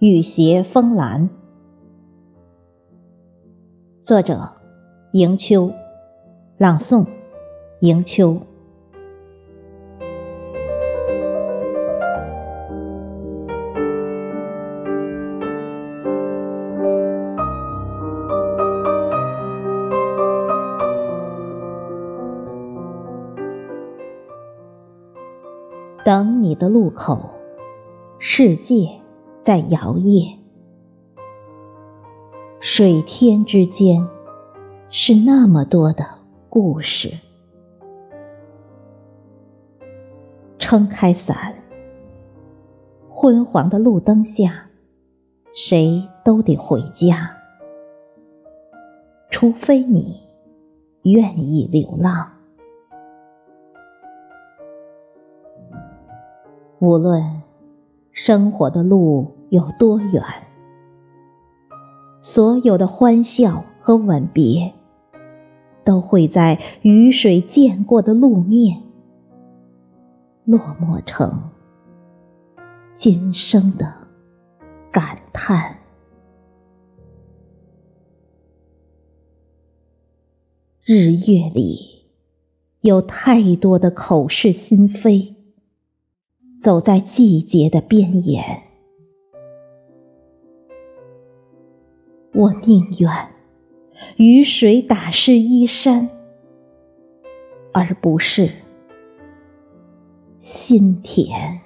雨斜风蓝。作者：迎秋，朗诵：迎秋。等你的路口，世界在摇曳。水天之间，是那么多的故事。撑开伞，昏黄的路灯下，谁都得回家，除非你愿意流浪。无论生活的路有多远，所有的欢笑和吻别，都会在雨水溅过的路面落寞成今生的感叹。日月里有太多的口是心非。走在季节的边沿，我宁愿雨水打湿衣衫，而不是心田。